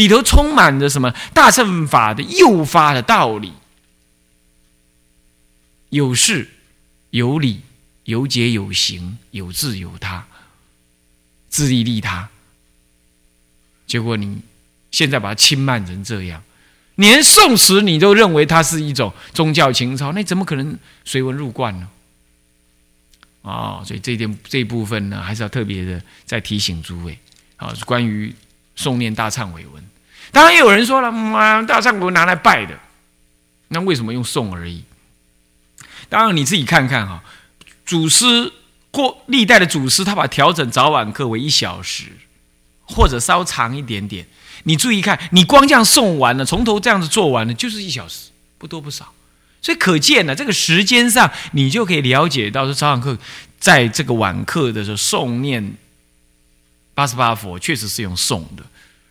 里头充满着什么大乘法的诱发的道理，有事有理有解有行有智有他，自利利他。结果你现在把它轻慢成这样，连宋词你都认为它是一种宗教情操，那怎么可能随文入观呢？啊，所以这点这一部分呢，还是要特别的再提醒诸位啊，关于诵念大忏悔文。当然也有人说了，妈，大忏悔文拿来拜的，那为什么用诵而已？当然你自己看看哈，祖师过历代的祖师，他把调整早晚课为一小时，或者稍长一点点。你注意看，你光这样诵完了，从头这样子做完了，就是一小时，不多不少。所以可见呢，这个时间上，你就可以了解到说，早晚课在这个晚课的时候诵念八十八佛，确实是用诵的。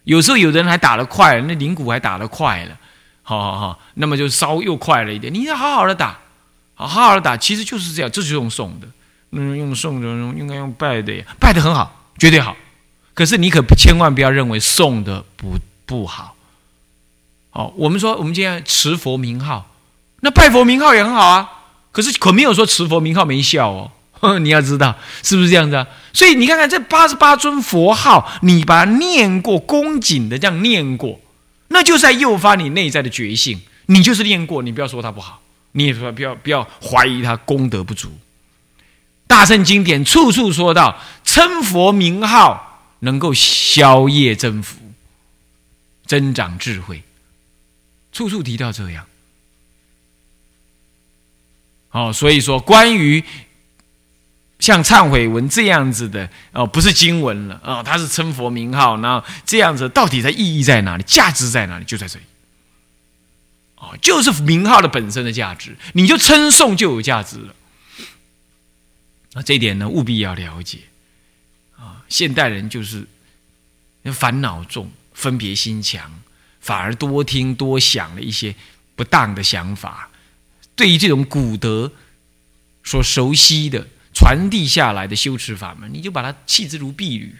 有时候有的人还打得快，那灵骨还打得快了，好好好，那么就稍又快了一点。你要好好的打，好好的打，其实就是这样，这就是用诵的。嗯，用诵的，应该用拜的，拜的很好，绝对好。可是你可千万不要认为诵的不不好。好，我们说我们今天持佛名号。那拜佛名号也很好啊，可是可没有说持佛名号没效哦。你要知道是不是这样子啊？所以你看看这八十八尊佛号，你把它念过，恭谨的这样念过，那就是在诱发你内在的觉性。你就是念过，你不要说它不好，你也说不要不要怀疑它功德不足。大圣经典处处说到称佛名号能够消业增福、增长智慧，处处提到这样。哦，所以说，关于像忏悔文这样子的哦，不是经文了哦，它是称佛名号，然后这样子到底的意义在哪里？价值在哪里？就在这里。哦，就是名号的本身的价值，你就称颂就有价值了。那，这一点呢，务必要了解。啊，现代人就是烦恼重，分别心强，反而多听多想了一些不当的想法。对于这种古德所熟悉的传递下来的修持法门，你就把它弃之如敝履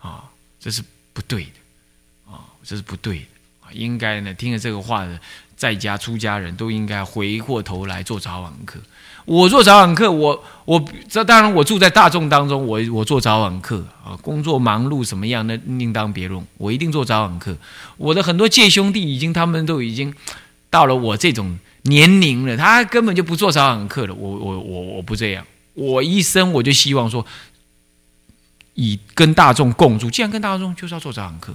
啊，这是不对的啊，这是不对的啊！应该呢，听了这个话的在家出家人都应该回过头来做早晚课。我做早晚课，我我这当然我住在大众当中，我我做早晚课啊，工作忙碌什么样那另当别论，我一定做早晚课。我的很多戒兄弟已经，他们都已经。到了我这种年龄了，他根本就不做早晚课了。我我我我不这样，我一生我就希望说，以跟大众共住。既然跟大众，就是要做早晚课。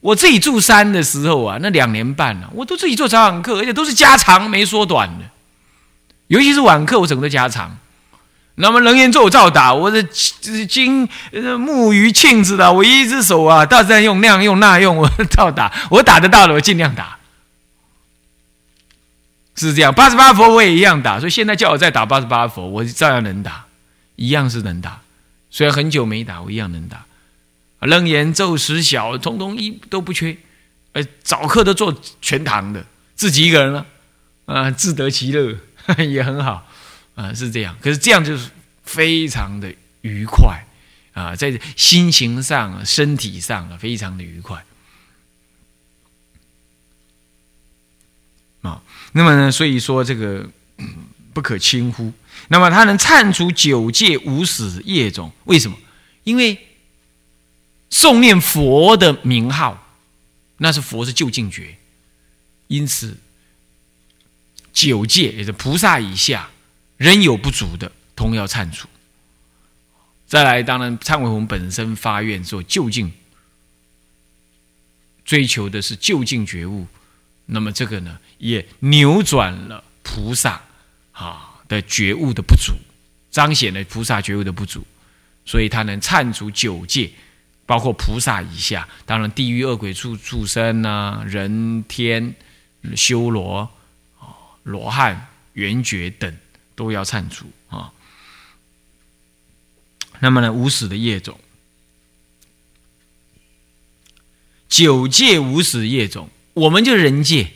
我自己住山的时候啊，那两年半呢，我都自己做早晚课，而且都是加长没缩短的。尤其是晚课，我整个都加长。那么人言咒照打，我的金木鱼磬子的，我一只手啊，到这用那样用那用，我照打，我打得到的，我尽量打。是这样，八十八佛我也一样打，所以现在叫我再打八十八佛，我照样能打，一样是能打。虽然很久没打，我一样能打。楞严咒十小，通通一都不缺。呃，早课都做全堂的，自己一个人了，啊，自得其乐 也很好，啊，是这样。可是这样就是非常的愉快啊，在心情上、身体上非常的愉快。啊，那么呢？所以说这个不可轻忽。那么它能忏除九界无始业种，为什么？因为诵念佛的名号，那是佛是究竟觉，因此九界也是菩萨以下仍有不足的，同要忏除。再来，当然忏悔文本身发愿做究竟，追求的是究竟觉悟。那么这个呢，也扭转了菩萨啊的觉悟的不足，彰显了菩萨觉悟的不足，所以他能忏除九界，包括菩萨以下，当然地狱恶鬼畜畜生啊，人天修罗，罗汉圆觉等都要忏除啊。那么呢，无始的业种，九界无始业种。我们就是人界，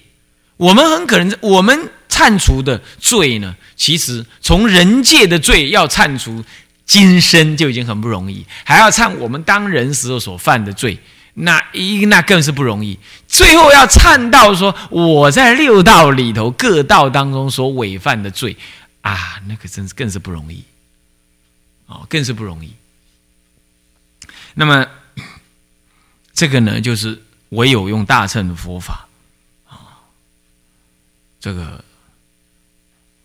我们很可能我们忏除的罪呢，其实从人界的罪要忏除今生就已经很不容易，还要忏我们当人时候所犯的罪，那一那更是不容易。最后要忏到说我在六道里头各道当中所违犯的罪啊，那个真是更是不容易，哦，更是不容易。那么这个呢，就是唯有用大乘的佛法啊，这个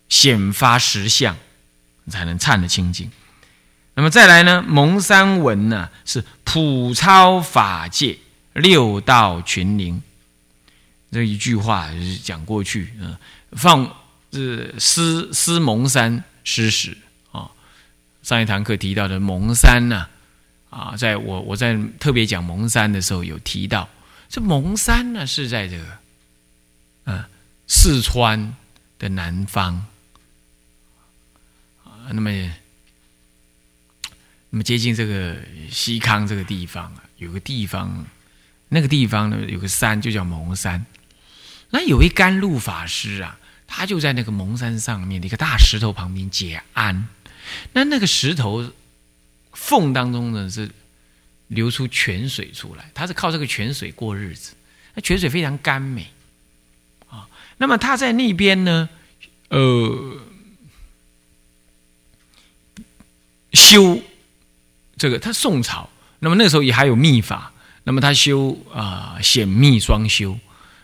显发实相，才能忏得清净。那么再来呢？蒙山文呢是普超法界六道群灵，这一句话就是讲过去，嗯，放是思思蒙山师史啊。上一堂课提到的蒙山呢，啊，在我我在特别讲蒙山的时候有提到，这蒙山呢是在这个，嗯，四川的南方啊，那么。那么接近这个西康这个地方啊，有个地方，那个地方呢有个山就叫蒙山。那有一甘露法师啊，他就在那个蒙山上面的一个大石头旁边解安。那那个石头缝当中呢是流出泉水出来，他是靠这个泉水过日子。那泉水非常甘美啊。那么他在那边呢，呃，修。这个他宋朝，那么那时候也还有秘法，那么他修啊显密双修，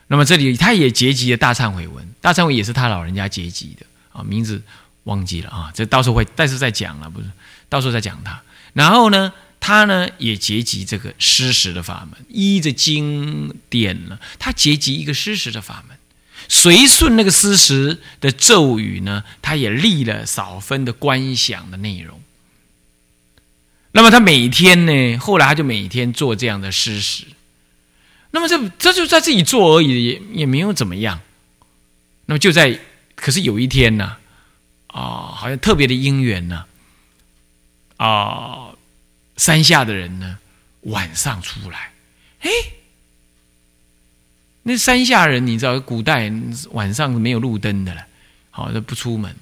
那么这里他也结集了大忏悔文，大忏悔也是他老人家结集的啊，名字忘记了啊，这到时候会，但是再讲了，不是，到时候再讲他。然后呢，他呢也结集这个施食的法门，依着经典呢，他结集一个施食的法门，随顺那个施食的咒语呢，他也立了少分的观想的内容。那么他每天呢？后来他就每天做这样的施食。那么这这就在自己做而已，也也没有怎么样。那么就在，可是有一天呢，啊，好像特别的因缘呢，啊，山下的人呢晚上出来，哎，那山下人你知道，古代晚上没有路灯的了，好，那不出门，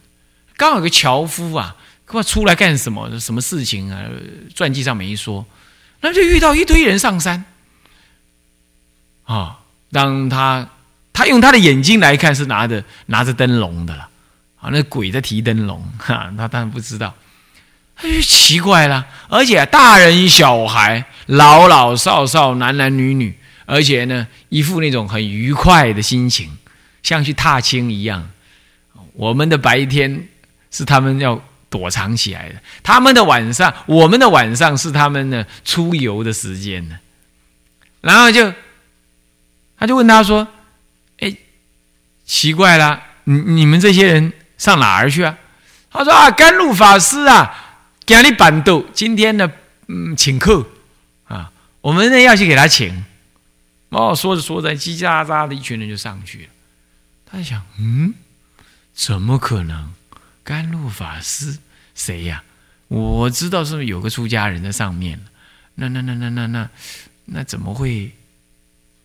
刚好有个樵夫啊。他出来干什么？什么事情啊？传记上没说。那就遇到一堆人上山啊！当他他用他的眼睛来看，是拿着拿着灯笼的了啊！那鬼在提灯笼哈，他当然不知道。他就奇怪了，而且大人小孩、老老少少、男男女女，而且呢，一副那种很愉快的心情，像去踏青一样。我们的白天是他们要。躲藏起来的，他们的晚上，我们的晚上是他们的出游的时间呢。然后就，他就问他说：“哎，奇怪了，你你们这些人上哪儿去啊？”他说：“啊，甘露法师啊，给你板豆，今天呢，嗯，请客啊，我们呢要去给他请。”哦，说着说着，叽叽喳喳的一群人就上去了。他想：“嗯，怎么可能？”甘露法师谁呀？我知道是不是有个出家人在上面那那那那那那那怎么会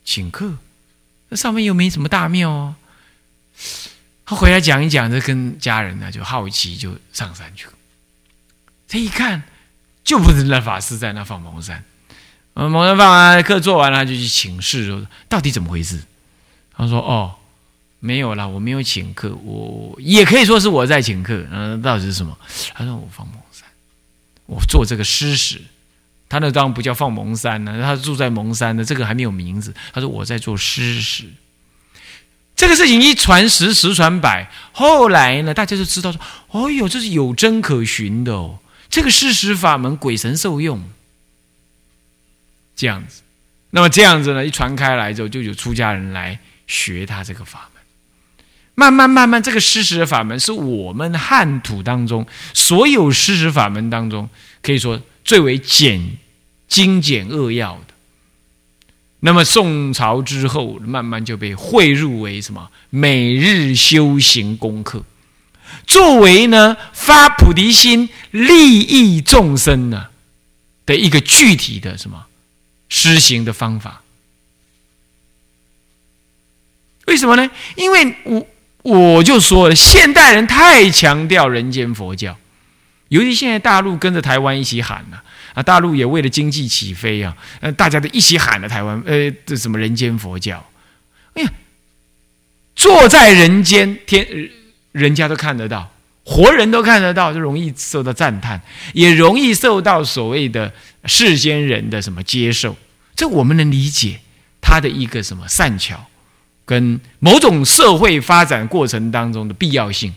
请客？那上面又没什么大庙哦。他回来讲一讲，这跟家人呢就好奇，就上山去了。他一看，就不是那法师在那放蒙山。嗯，蒙山放完课做完了，就去请示说到底怎么回事。他说：“哦。”没有啦，我没有请客，我也可以说是我在请客。嗯，到底是什么？他说我放蒙山，我做这个施食。他那当然不叫放蒙山呢，他住在蒙山的，这个还没有名字。他说我在做施食。这个事情一传十，十传百，后来呢，大家就知道说，哦哟，这是有真可循的哦，这个施食法门，鬼神受用。这样子，那么这样子呢，一传开来之后，就有出家人来学他这个法门。慢慢慢慢，这个施食法门是我们汉土当中所有施食法门当中，可以说最为简精简扼要的。那么宋朝之后，慢慢就被汇入为什么每日修行功课，作为呢发菩提心、利益众生呢的一个具体的什么施行的方法。为什么呢？因为我。我就说了，现代人太强调人间佛教，尤其现在大陆跟着台湾一起喊了啊，大陆也为了经济起飞啊，呃，大家都一起喊了台湾，呃，这什么人间佛教？哎呀，坐在人间天，人家都看得到，活人都看得到，就容易受到赞叹，也容易受到所谓的世间人的什么接受。这我们能理解他的一个什么善巧，跟某种社会发展过程当中的必要性。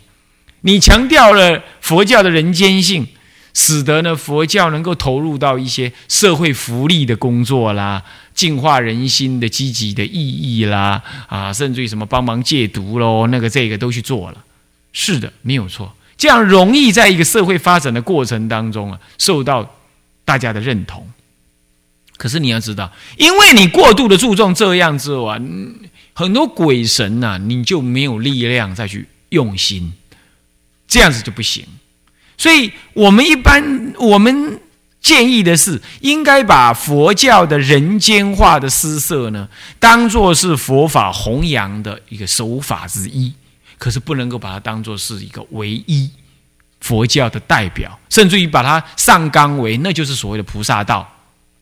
你强调了佛教的人间性，使得呢佛教能够投入到一些社会福利的工作啦，净化人心的积极的意义啦，啊，甚至于什么帮忙戒毒喽，那个这个都去做了。是的，没有错，这样容易在一个社会发展的过程当中啊，受到大家的认同。可是你要知道，因为你过度的注重这样之后啊，很多鬼神呐，你就没有力量再去用心。这样子就不行，所以我们一般我们建议的是，应该把佛教的人间化的施设呢，当做是佛法弘扬的一个手法之一，可是不能够把它当做是一个唯一佛教的代表，甚至于把它上纲为那就是所谓的菩萨道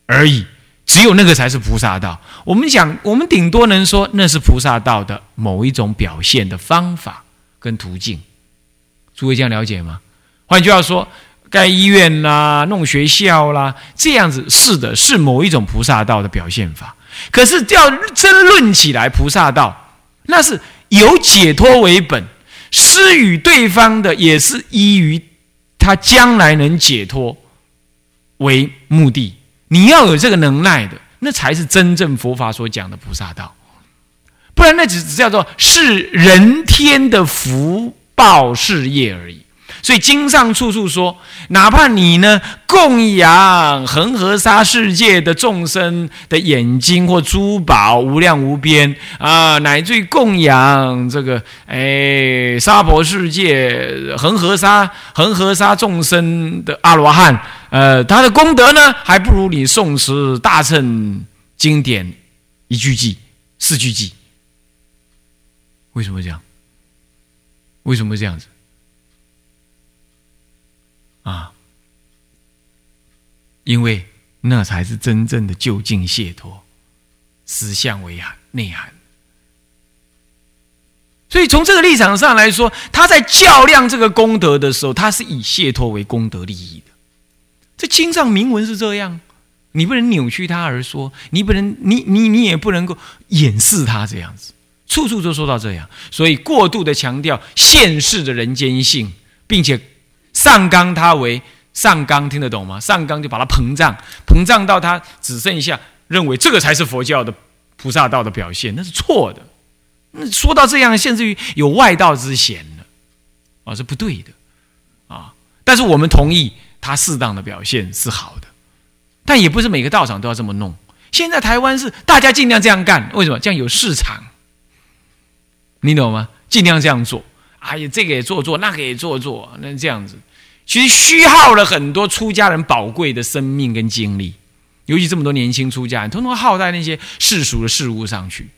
而已，只有那个才是菩萨道。我们讲，我们顶多能说那是菩萨道的某一种表现的方法跟途径。诸位这样了解吗？换句话说，盖医院啦、弄学校啦，这样子是的，是某一种菩萨道的表现法。可是要争论起来，菩萨道那是有解脱为本，施与对方的也是依于他将来能解脱为目的。你要有这个能耐的，那才是真正佛法所讲的菩萨道。不然，那只只叫做是人天的福。报事业而已，所以经上处处说，哪怕你呢供养恒河沙世界的众生的眼睛或珠宝无量无边啊，乃至于供养这个哎沙婆世界恒河沙恒河沙众生的阿罗汉，呃，他的功德呢，还不如你诵持大乘经典一句偈四句偈。为什么这样？为什么这样子？啊，因为那才是真正的究竟解脱，实相为涵内涵。所以从这个立场上来说，他在较量这个功德的时候，他是以解脱为功德利益的。这经上明文是这样，你不能扭曲他而说，你不能，你你你也不能够掩饰他这样子。处处都说到这样，所以过度的强调现世的人间性，并且上纲它为上纲，听得懂吗？上纲就把它膨胀，膨胀到它只剩下认为这个才是佛教的菩萨道的表现，那是错的。那说到这样，甚至于有外道之嫌了，啊，是不对的啊。但是我们同意他适当的表现是好的，但也不是每个道场都要这么弄。现在台湾是大家尽量这样干，为什么？这样有市场。你懂吗？尽量这样做。哎呀，这个也做做，那个也做做，那这样子，其实虚耗了很多出家人宝贵的生命跟精力。尤其这么多年轻出家人，通通耗在那些世俗的事物上去，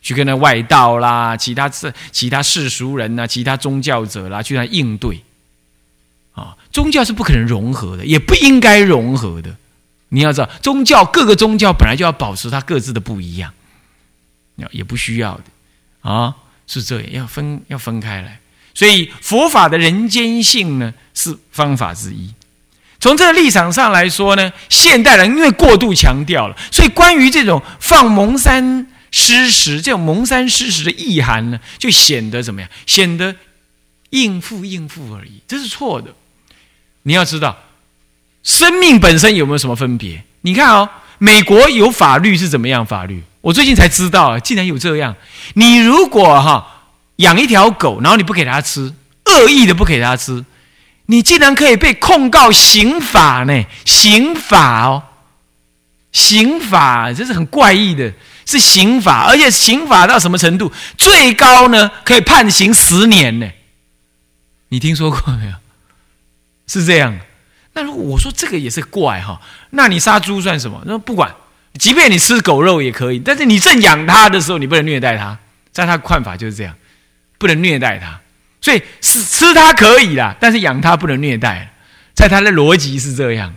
去跟那外道啦、其他世、其他世俗人呐、其他宗教者啦，去那应对。啊，宗教是不可能融合的，也不应该融合的。你要知道，宗教各个宗教本来就要保持它各自的不一样，要也不需要的啊。是这样，要分要分开来，所以佛法的人间性呢是方法之一。从这个立场上来说呢，现代人因为过度强调了，所以关于这种放蒙山施食，这种蒙山施食的意涵呢，就显得怎么样？显得应付应付而已，这是错的。你要知道，生命本身有没有什么分别？你看哦，美国有法律是怎么样法律？我最近才知道，竟然有这样。你如果哈养一条狗，然后你不给它吃，恶意的不给它吃，你竟然可以被控告刑法呢？刑法哦，刑法这是很怪异的，是刑法，而且刑法到什么程度？最高呢可以判刑十年呢？你听说过没有？是这样。那如果我说这个也是怪哈，那你杀猪算什么？那不管。即便你吃狗肉也可以，但是你正养它的时候，你不能虐待它。在他看法就是这样，不能虐待它。所以吃吃它可以啦，但是养它不能虐待。在他的逻辑是这样。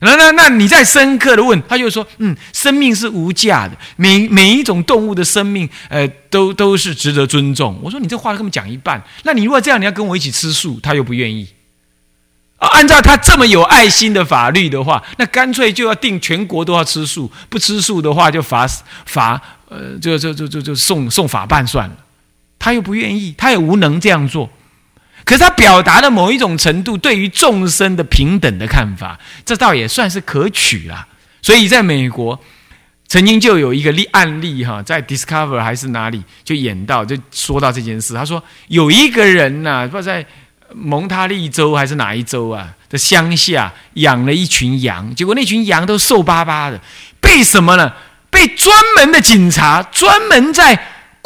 那那那你再深刻的问，他就说，嗯，生命是无价的，每每一种动物的生命，呃，都都是值得尊重。我说你这话根本讲一半，那你如果这样，你要跟我一起吃素，他又不愿意。啊，按照他这么有爱心的法律的话，那干脆就要定全国都要吃素，不吃素的话就罚罚，呃，就就就就就送送法办算了。他又不愿意，他也无能这样做。可是他表达了某一种程度对于众生的平等的看法，这倒也算是可取啦。所以在美国，曾经就有一个例案例哈，在 Discover 还是哪里就演到，就说到这件事。他说有一个人呐，不知道在蒙塔利州还是哪一州啊的乡下养了一群羊，结果那群羊都瘦巴巴的，被什么呢？被专门的警察专门在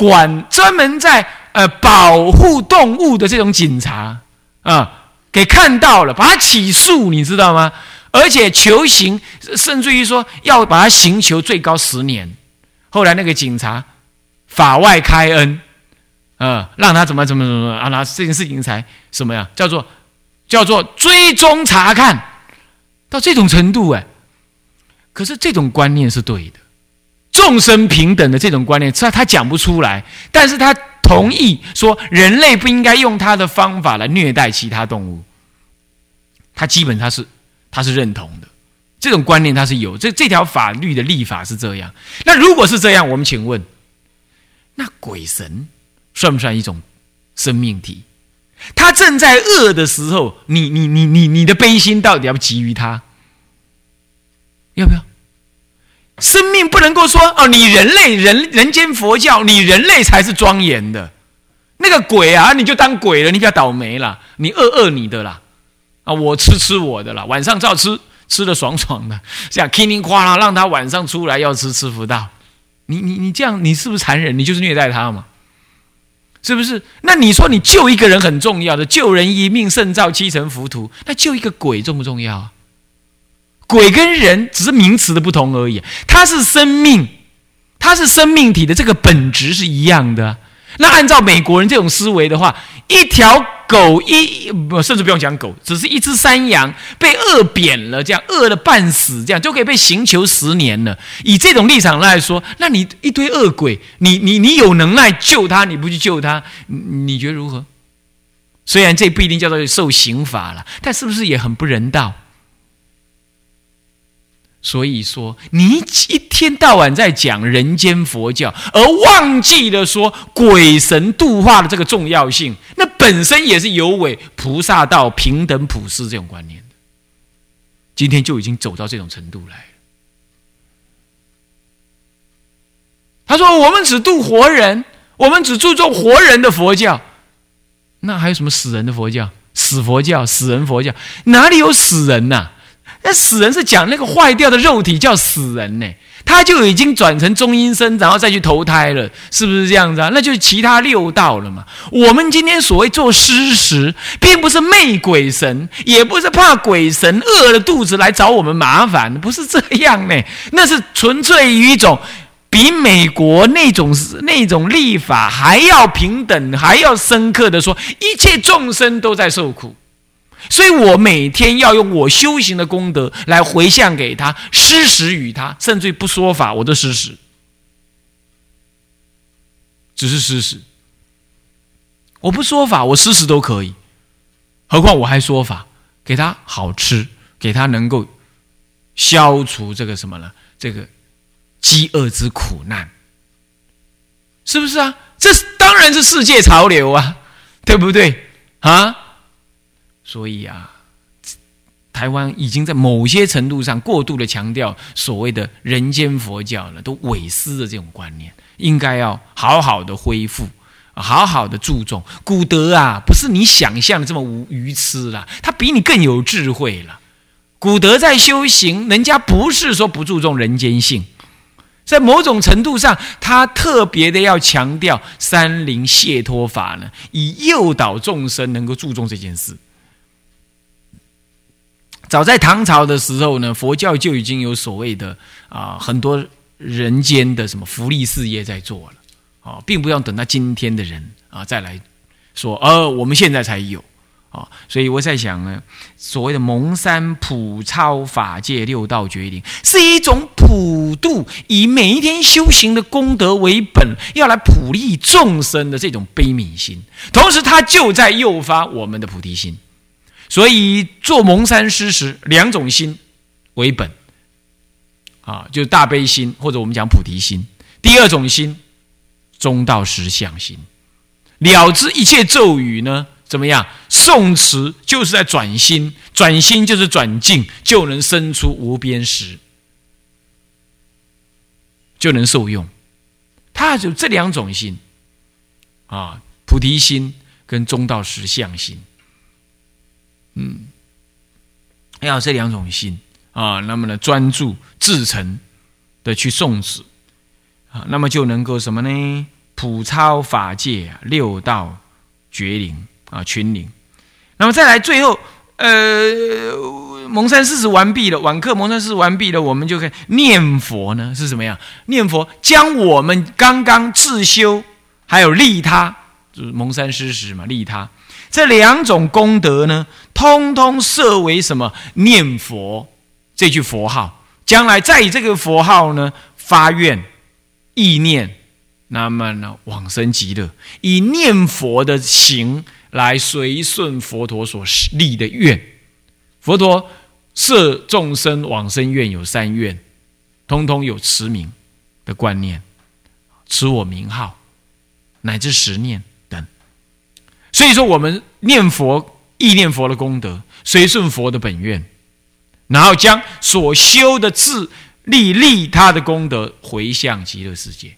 管，专门在。呃，保护动物的这种警察啊，给看到了，把他起诉，你知道吗？而且求刑，甚至于说要把他刑求最高十年。后来那个警察法外开恩，啊，让他怎么怎么怎么啊，那这件事情才什么呀？叫做叫做追踪查看，到这种程度哎。可是这种观念是对的，众生平等的这种观念，虽然他讲不出来，但是他。同意说人类不应该用他的方法来虐待其他动物，他基本他是他是认同的，这种观念他是有这这条法律的立法是这样。那如果是这样，我们请问，那鬼神算不算一种生命体？他正在饿的时候，你你你你你的悲心到底要不给予他？要不要？生命不能够说哦，你人类人人间佛教，你人类才是庄严的。那个鬼啊，你就当鬼了，你比较倒霉了。你饿饿你的啦，啊，我吃吃我的啦。晚上照吃，吃的爽爽的，这样叮铃哐啷，让他晚上出来要吃吃不到。你你你这样，你是不是残忍？你就是虐待他嘛？是不是？那你说你救一个人很重要的，救人一命胜造七层浮屠，那救一个鬼重不重要？鬼跟人只是名词的不同而已，它是生命，它是生命体的这个本质是一样的。那按照美国人这种思维的话，一条狗一甚至不用讲狗，只是一只山羊被饿扁了，这样饿了半死，这样就可以被刑求十年了。以这种立场来说，那你一堆恶鬼，你你你有能耐救他，你不去救他，你觉得如何？虽然这不一定叫做受刑罚了，但是不是也很不人道？所以说，你一天到晚在讲人间佛教，而忘记了说鬼神度化的这个重要性，那本身也是有违菩萨道平等普世这种观念的。今天就已经走到这种程度来了他说：“我们只度活人，我们只注重活人的佛教，那还有什么死人的佛教？死佛教、死人佛教，哪里有死人呐？”那死人是讲那个坏掉的肉体叫死人呢，他就已经转成中阴身，然后再去投胎了，是不是这样子啊？那就是其他六道了嘛。我们今天所谓做施食，并不是媚鬼神，也不是怕鬼神饿了肚子来找我们麻烦，不是这样呢。那是纯粹于一种比美国那种那种立法还要平等、还要深刻的说，一切众生都在受苦。所以我每天要用我修行的功德来回向给他，施食与他，甚至于不说法我都施食，只是施食。我不说法，我施食都可以，何况我还说法，给他好吃，给他能够消除这个什么呢？这个饥饿之苦难，是不是啊？这当然是世界潮流啊，对不对啊？所以啊，台湾已经在某些程度上过度的强调所谓的人间佛教了，都伪失的这种观念，应该要好好的恢复，好好的注重古德啊，不是你想象的这么无愚痴了，他比你更有智慧了。古德在修行，人家不是说不注重人间性，在某种程度上，他特别的要强调三灵解脱法呢，以诱导众生能够注重这件事。早在唐朝的时候呢，佛教就已经有所谓的啊很多人间的什么福利事业在做了啊，并不要等到今天的人啊再来说，呃，我们现在才有啊，所以我在想呢，所谓的蒙山普超法界六道决定，是一种普度，以每一天修行的功德为本，要来普利众生的这种悲悯心，同时它就在诱发我们的菩提心。所以做蒙山师时，两种心为本，啊，就是大悲心或者我们讲菩提心。第二种心，中道实相心，了知一切咒语呢。怎么样？宋词就是在转心，转心就是转境，就能生出无边时，就能受用。它就这两种心啊，菩提心跟中道实相心。嗯，要这两种心啊，那么呢，专注至诚的去诵持啊，那么就能够什么呢？普超法界六道绝灵。啊，群灵，那么再来最后，呃，蒙山四十完毕了，晚课蒙山四十完毕了，我们就可以念佛呢，是什么样？念佛将我们刚刚自修，还有利他，就是蒙山施食嘛，利他这两种功德呢，通通设为什么？念佛这句佛号，将来再以这个佛号呢发愿意念，那么呢往生极乐，以念佛的行。来随顺佛陀所立的愿，佛陀设众生往生愿有三愿，通通有持名的观念，持我名号，乃至十念。所以说，我们念佛意念佛的功德，随顺佛的本愿，然后将所修的自利利他的功德回向极乐世界。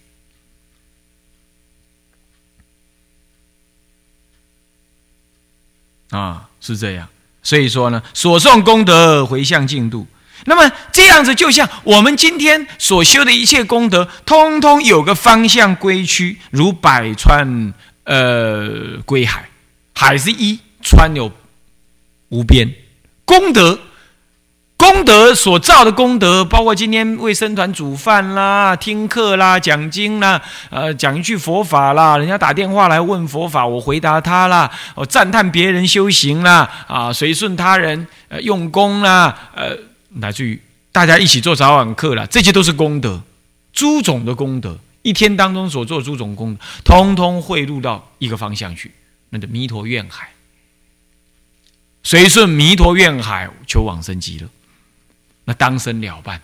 啊，是这样，所以说呢，所送功德回向净土，那么这样子就像我们今天所修的一切功德，通通有个方向归去，如百川呃归海，海是一，川有无边功德。功德所造的功德，包括今天为僧团煮饭啦、听课啦、讲经啦，呃，讲一句佛法啦，人家打电话来问佛法，我回答他啦，我赞叹别人修行啦，啊，随顺他人呃用功啦，呃，乃至于大家一起做早晚课啦，这些都是功德，诸种的功德，一天当中所做诸种功，通通汇入到一个方向去，那个弥陀愿海，随顺弥陀愿海求往生极乐。那当生了办，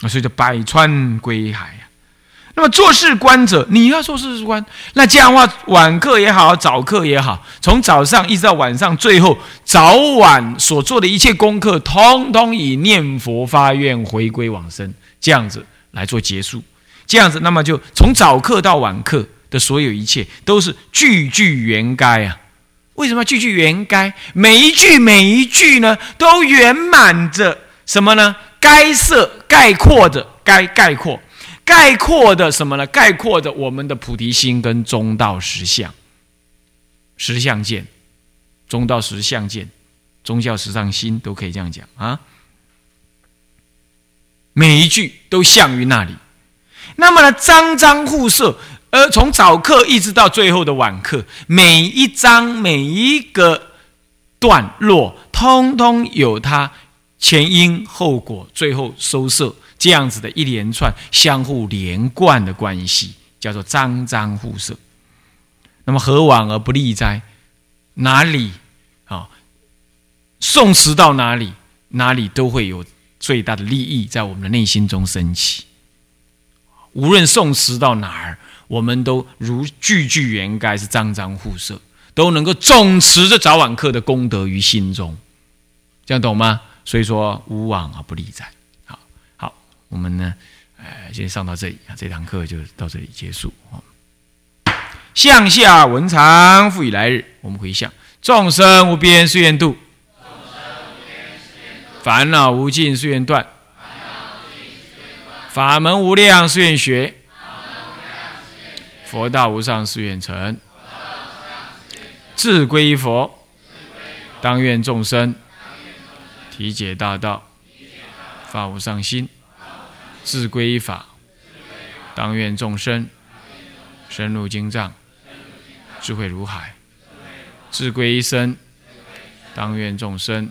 啊，所以叫百川归海呀。那么做事观者，你要做事观，那这样的话，晚课也好，早课也好，从早上一直到晚上，最后早晚所做的一切功课，通通以念佛发愿回归往生，这样子来做结束。这样子，那么就从早课到晚课的所有一切，都是句句圆该啊。为什么句句圆该？每一句每一句呢，都圆满着什么呢？该色概括的，该概括概括的什么呢？概括的我们的菩提心跟中道实相，实相见，中道实相见，宗教实上心都可以这样讲啊。每一句都向于那里，那么呢，张张互射。而从早课一直到最后的晚课，每一章每一个段落，通通有它前因后果，最后收摄这样子的一连串相互连贯的关系，叫做章章互摄。那么何往而不利哉？哪里啊？宋词到哪里，哪里都会有最大的利益在我们的内心中升起。无论诵持到哪儿。我们都如句句圆该，是张张互射，都能够总持着早晚课的功德于心中，这样懂吗？所以说无往而不利哉。好，好，我们呢，呃，先上到这里啊，这堂课就到这里结束啊向下文长复以来日，我们回向众生无边誓愿度，烦恼无尽誓愿断，法门无量誓愿学。佛道无上誓愿成，自归佛，当愿众生体解大道，发无上心；自归法，当愿众生深入经藏，智慧如海，自归一生，当愿众生